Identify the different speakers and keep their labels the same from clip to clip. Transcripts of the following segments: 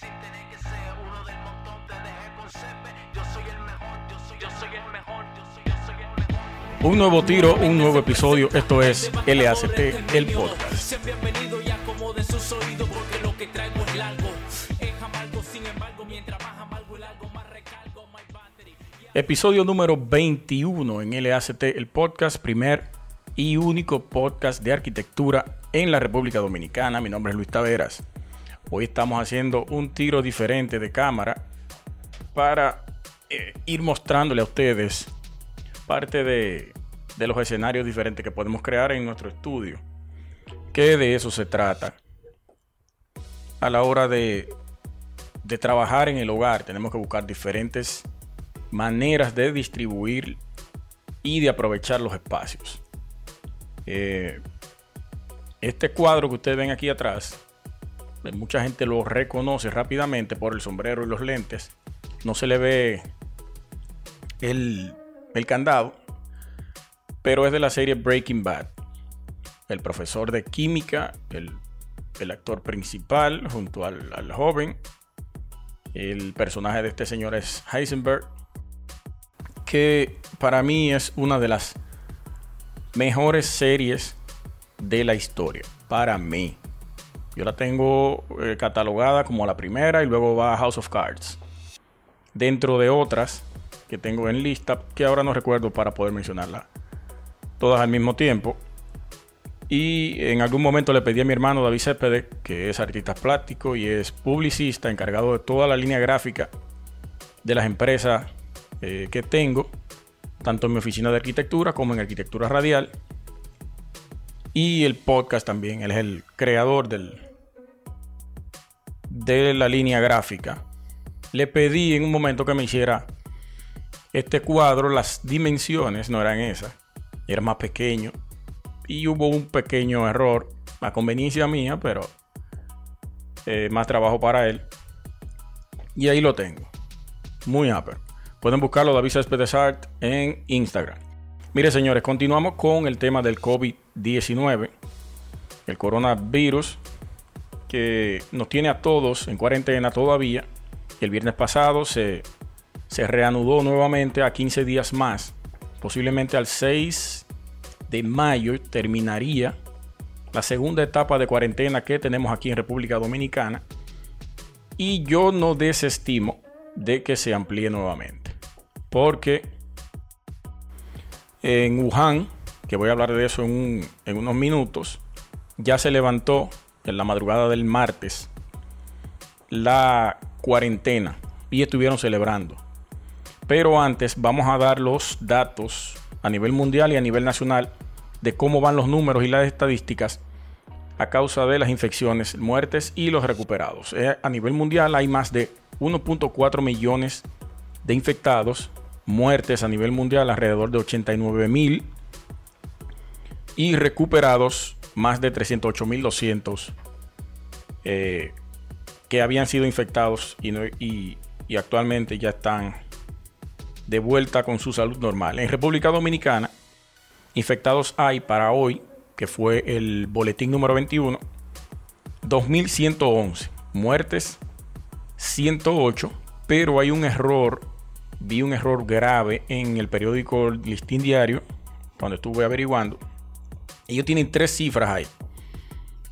Speaker 1: sin tener que ser uno del montón. Te dejé con Sepe. Yo soy el mejor, yo soy, yo soy el mejor, yo soy, yo soy el mejor.
Speaker 2: Un nuevo tiro, un nuevo episodio. Esto es LACT, el podcast.
Speaker 3: Sean bienvenidos y acomoden sus oídos porque lo que traigo es largo. Es amargo, sin embargo, mientras más amargo el algo, más recargo, my battery.
Speaker 2: Episodio número 21 en LACT, el podcast, primer y único podcast de arquitectura en la República Dominicana. Mi nombre es Luis Taveras. Hoy estamos haciendo un tiro diferente de cámara para eh, ir mostrándole a ustedes parte de, los escenarios diferentes que podemos crear en nuestro estudio. Que de eso se trata. A la hora de, trabajar en el hogar tenemos que buscar diferentes maneras de distribuir y de aprovechar los espacios. Eh, este cuadro que ustedes ven aquí atrás, mucha gente lo reconoce rápidamente por el sombrero y los lentes. No se le ve el, el candado, pero es de la serie Breaking Bad. El profesor de química, el, el actor principal junto al, al joven. El personaje de este señor es Heisenberg, que para mí es una de las mejores series de la historia. Para mí. Yo la tengo eh, catalogada como la primera y luego va House of Cards. Dentro de otras que tengo en lista, que ahora no recuerdo para poder mencionarla todas al mismo tiempo. Y en algún momento le pedí a mi hermano David Cepede, que es artista plástico y es publicista, encargado de toda la línea gráfica de las empresas eh, que tengo, tanto en mi oficina de arquitectura como en arquitectura radial. Y el podcast también, él es el creador del, de la línea gráfica. Le pedí en un momento que me hiciera este cuadro, las dimensiones no eran esas, era más pequeño. Y hubo un pequeño error, a conveniencia mía, pero eh, más trabajo para él. Y ahí lo tengo. Muy upper. Pueden buscarlo David Céspedes Art en Instagram. Mire, señores, continuamos con el tema del COVID-19, el coronavirus, que nos tiene a todos en cuarentena todavía. El viernes pasado se, se reanudó nuevamente a 15 días más. Posiblemente al 6 de mayo terminaría la segunda etapa de cuarentena que tenemos aquí en República Dominicana. Y yo no desestimo de que se amplíe nuevamente. Porque en Wuhan, que voy a hablar de eso en, un- en unos minutos, ya se levantó en la madrugada del martes la cuarentena y estuvieron celebrando. Pero antes vamos a dar los datos a nivel mundial y a nivel nacional de cómo van los números y las estadísticas a causa de las infecciones, muertes y los recuperados. Eh, A nivel mundial hay más de 1.4 millones de infectados, muertes a nivel mundial alrededor de 89 mil y recuperados más de 308.200 eh, que habían sido infectados y, y actualmente ya están de vuelta con su salud normal. En República Dominicana, infectados hay para hoy, que fue el boletín número 21, 2.111. Muertes, 108. Pero hay un error, vi un error grave en el periódico Listín Diario, cuando estuve averiguando. Ellos tienen tres cifras ahí.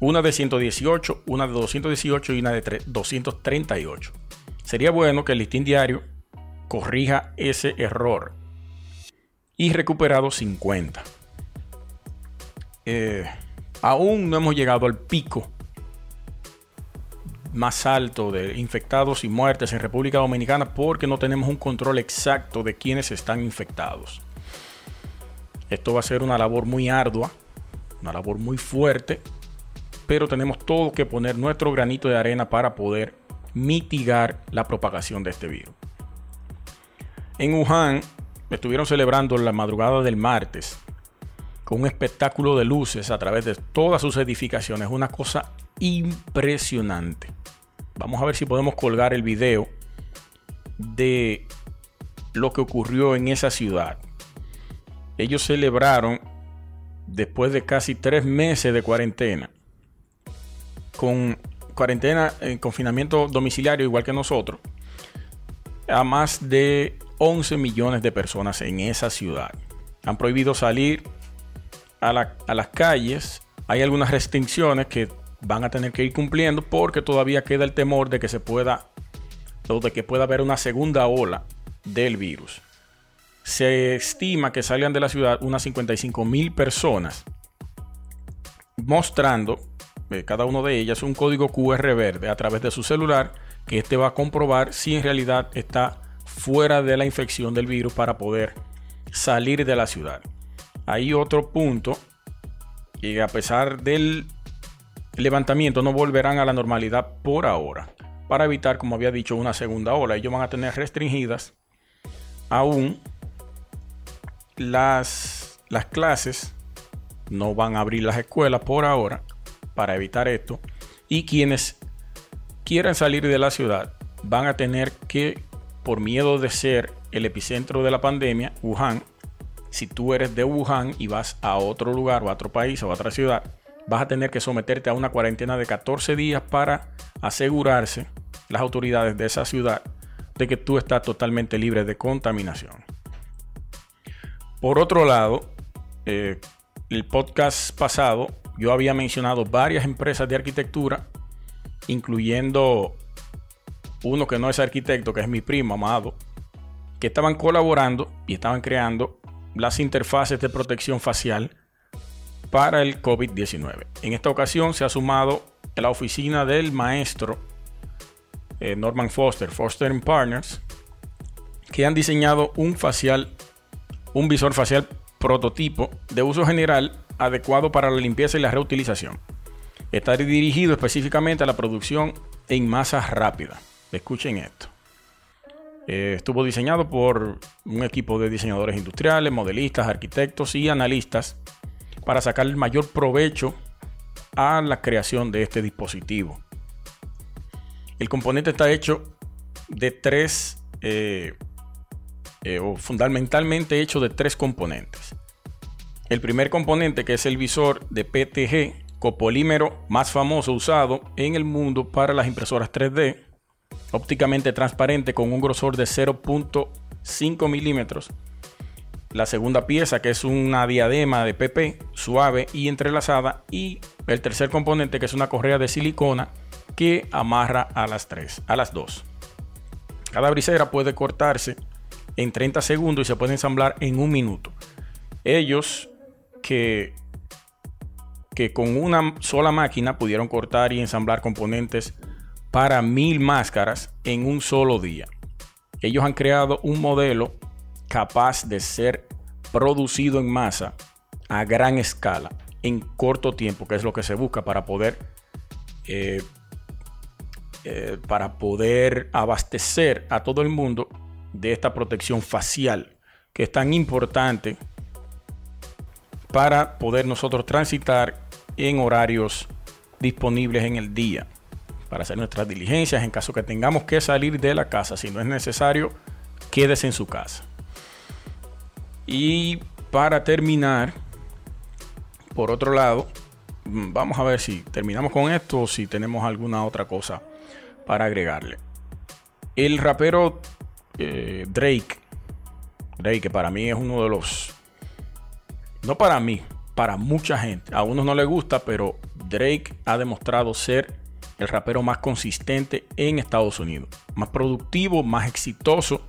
Speaker 2: Una de 118, una de 218 y una de tre- 238. Sería bueno que el Listín Diario corrija ese error. Y recuperado 50. Eh, aún no hemos llegado al pico más alto de infectados y muertes en República Dominicana porque no tenemos un control exacto de quienes están infectados. Esto va a ser una labor muy ardua, una labor muy fuerte, pero tenemos todo que poner nuestro granito de arena para poder mitigar la propagación de este virus. En Wuhan estuvieron celebrando la madrugada del martes con un espectáculo de luces a través de todas sus edificaciones, una cosa impresionante. Vamos a ver si podemos colgar el video de lo que ocurrió en esa ciudad. Ellos celebraron después de casi tres meses de cuarentena con cuarentena, en confinamiento domiciliario, igual que nosotros, a más de 11 millones de personas en esa ciudad. Han prohibido salir a, la- a las calles. Hay algunas restricciones que van a tener que ir cumpliendo porque todavía queda el temor de que se pueda o de que pueda haber una segunda ola del virus. Se estima que salgan de la ciudad unas 55 mil personas mostrando eh, cada uno de ellas un código QR verde a través de su celular que este va a comprobar si en realidad está fuera de la infección del virus para poder salir de la ciudad. Hay otro punto y a pesar del levantamiento no volverán a la normalidad por ahora para evitar, como había dicho, una segunda ola. Ellos van a tener restringidas aún las, las clases no van a abrir las escuelas por ahora para evitar esto. Y quienes quieran salir de la ciudad van a tener que, por miedo de ser el epicentro de la pandemia, Wuhan, si tú eres de Wuhan y vas a otro lugar o a otro país o a otra ciudad, vas a tener que someterte a una cuarentena de 14 días para asegurarse las autoridades de esa ciudad de que tú estás totalmente libre de contaminación. Por otro lado, eh, el podcast pasado yo había mencionado varias empresas de arquitectura, incluyendo uno que no es arquitecto, que es mi primo amado, que estaban colaborando y estaban creando las interfaces de protección facial para el COVID-19. En esta ocasión se ha sumado la oficina del maestro eh, Norman Foster, Foster Partners, que han diseñado un facial, un visor facial prototipo de uso general adecuado para la limpieza y la reutilización. Está dirigido específicamente a la producción en masa rápida. Escuchen esto. Eh, estuvo diseñado por un equipo de diseñadores industriales, modelistas, arquitectos y analistas para sacar el mayor provecho a la creación de este dispositivo. El componente está hecho de tres, eh, eh, o fundamentalmente hecho de tres componentes. El primer componente, que es el visor de PTG, copolímero más famoso usado en el mundo para las impresoras 3D, ópticamente transparente con un grosor de 0.5 milímetros. La segunda pieza, que es una diadema de PP suave y entrelazada. Y el tercer componente, que es una correa de silicona que amarra a las tres, a las dos. Cada brisera puede cortarse en 30 segundos y se puede ensamblar en un minuto. Ellos que, que con una sola máquina pudieron cortar y ensamblar componentes para mil máscaras en un solo día. Ellos han creado un modelo capaz de ser producido en masa a gran escala en corto tiempo, que es lo que se busca para poder eh, eh, para poder abastecer a todo el mundo de esta protección facial que es tan importante para poder nosotros transitar en horarios disponibles en el día para hacer nuestras diligencias en caso que tengamos que salir de la casa. Si no es necesario, quédese en su casa. Y para terminar, por otro lado, mm, vamos a ver si terminamos con esto o si tenemos alguna otra cosa para agregarle. El rapero eh, Drake, Drake, que para mí es uno de los, no para mí, para mucha gente. A unos no le gusta, pero Drake ha demostrado ser el rapero más consistente en Estados Unidos, más productivo, más exitoso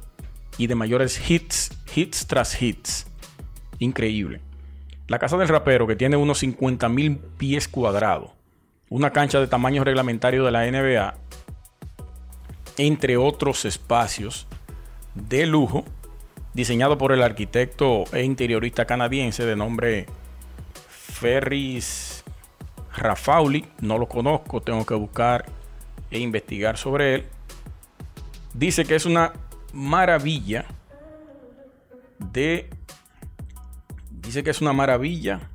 Speaker 2: y de mayores hits, hits tras hits. Increíble. La casa del rapero, que tiene unos 50 mil pies cuadrados, una cancha de tamaño reglamentario de la NBA, entre otros espacios de lujo, diseñado por el arquitecto e interiorista canadiense de nombre Ferris Rafauli, no lo conozco, tengo que buscar e investigar sobre él. Dice que es una maravilla de... Dice que es una maravilla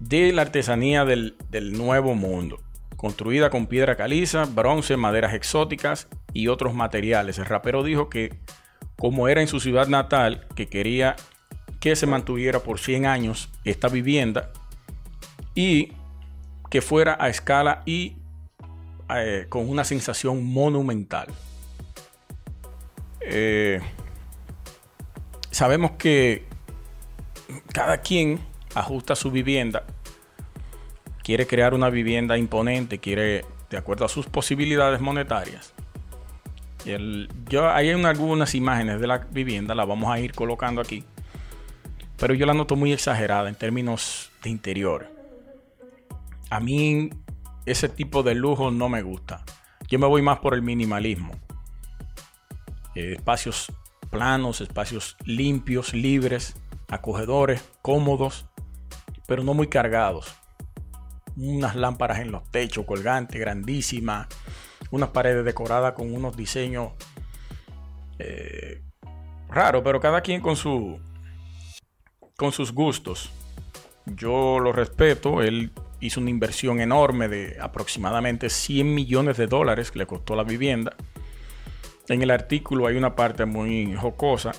Speaker 2: de la artesanía del, del nuevo mundo, construida con piedra caliza, bronce, maderas exóticas y otros materiales. El rapero dijo que como era en su ciudad natal, que quería que se mantuviera por 100 años esta vivienda y que fuera a escala y eh, con una sensación monumental. Eh, sabemos que cada quien ajusta su vivienda, quiere crear una vivienda imponente, quiere de acuerdo a sus posibilidades monetarias. El, yo hay algunas imágenes de la vivienda, las vamos a ir colocando aquí, pero yo la noto muy exagerada en términos de interior. A mí ese tipo de lujo no me gusta. Yo me voy más por el minimalismo. Eh, espacios planos, espacios limpios, libres, acogedores, cómodos, pero no muy cargados. Unas lámparas en los techos colgantes, grandísimas. Unas paredes decoradas con unos diseños eh, raros, pero cada quien con su con sus gustos. Yo lo respeto. Él hizo una inversión enorme de aproximadamente 100 millones de dólares que le costó la vivienda. En el artículo hay una parte muy jocosa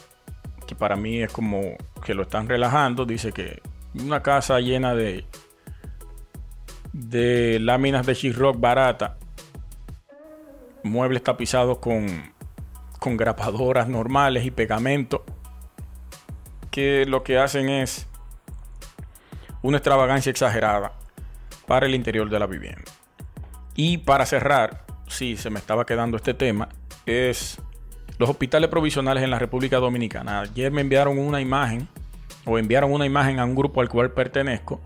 Speaker 2: que para mí es como que lo están relajando. Dice que una casa llena de, de láminas de sheetrock barata, muebles tapizados con, con grapadoras normales y pegamento, que lo que hacen es una extravagancia exagerada para el interior de la vivienda. Y para cerrar, si se me estaba quedando este tema, es los hospitales provisionales en la República Dominicana. Ayer me enviaron una imagen, o enviaron una imagen a un grupo al cual pertenezco,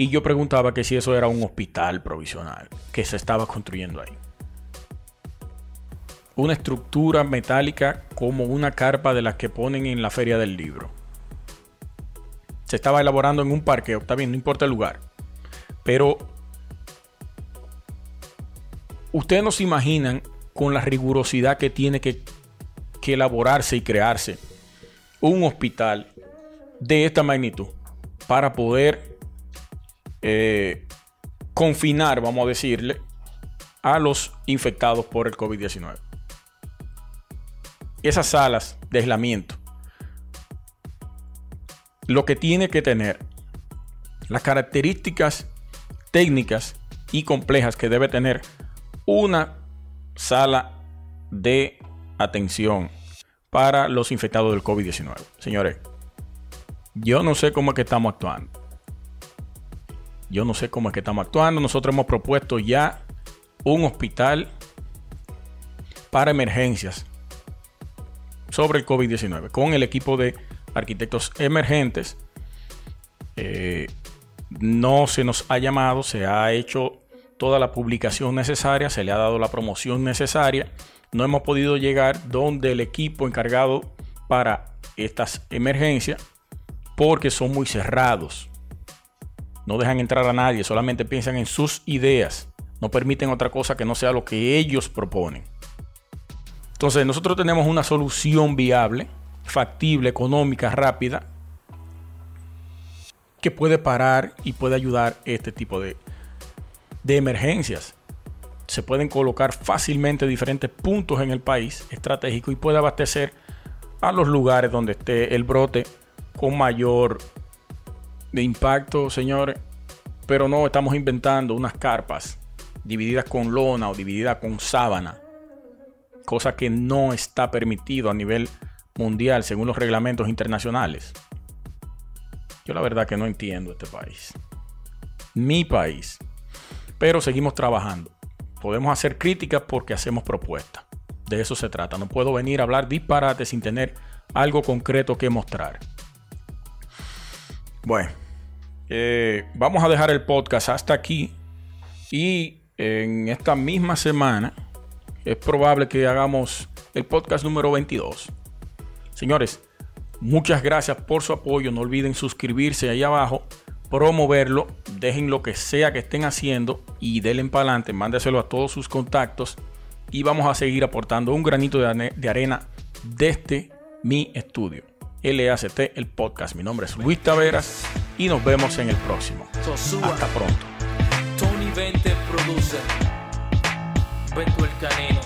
Speaker 2: y yo preguntaba que si eso era un hospital provisional que se estaba construyendo ahí. Una estructura metálica como una carpa de las que ponen en la feria del libro. Se estaba elaborando en un parque, está bien, no importa el lugar. Pero ustedes no se imaginan con la rigurosidad que tiene que que elaborarse y crearse un hospital de esta magnitud para poder eh, confinar, vamos a decirle, a los infectados por el COVID-19. Esas salas de aislamiento, lo que tiene que tener, las características técnicas y complejas que debe tener una sala de atención para los infectados del COVID-19. Señores, yo no sé cómo es que estamos actuando. Yo no sé cómo es que estamos actuando. Nosotros hemos propuesto ya un hospital para emergencias sobre el COVID-19 con el equipo de arquitectos emergentes. Eh, no se nos ha llamado, se ha hecho toda la publicación necesaria, se le ha dado la promoción necesaria no hemos podido llegar donde el equipo encargado para estas emergencias porque son muy cerrados. No dejan entrar a nadie, solamente piensan en sus ideas. No permiten otra cosa que no sea lo que ellos proponen. Entonces nosotros tenemos una solución viable, factible, económica, rápida, que puede parar y puede ayudar este tipo de, de emergencias se pueden colocar fácilmente diferentes puntos en el país estratégico y puede abastecer a los lugares donde esté el brote con mayor de impacto, señores. Pero no estamos inventando unas carpas divididas con lona o divididas con sábana, cosa que no está permitido a nivel mundial según los reglamentos internacionales. Yo la verdad que no entiendo este país. Mi país. Pero seguimos trabajando podemos hacer críticas porque hacemos propuestas. De eso se trata. No puedo venir a hablar disparate sin tener algo concreto que mostrar. Bueno, eh, vamos a dejar el podcast hasta aquí. Y en esta misma semana es probable que hagamos el podcast número 22. Señores, muchas gracias por su apoyo. No olviden suscribirse ahí abajo promoverlo, dejen lo que sea que estén haciendo y denle para adelante, mándeselo a todos sus contactos y vamos a seguir aportando un granito de, arena desde mi estudio. LACT, el podcast. Mi nombre es Luis Taveras y nos vemos en el próximo. Hasta pronto.
Speaker 3: Tony Vente produce. Beto el Canino.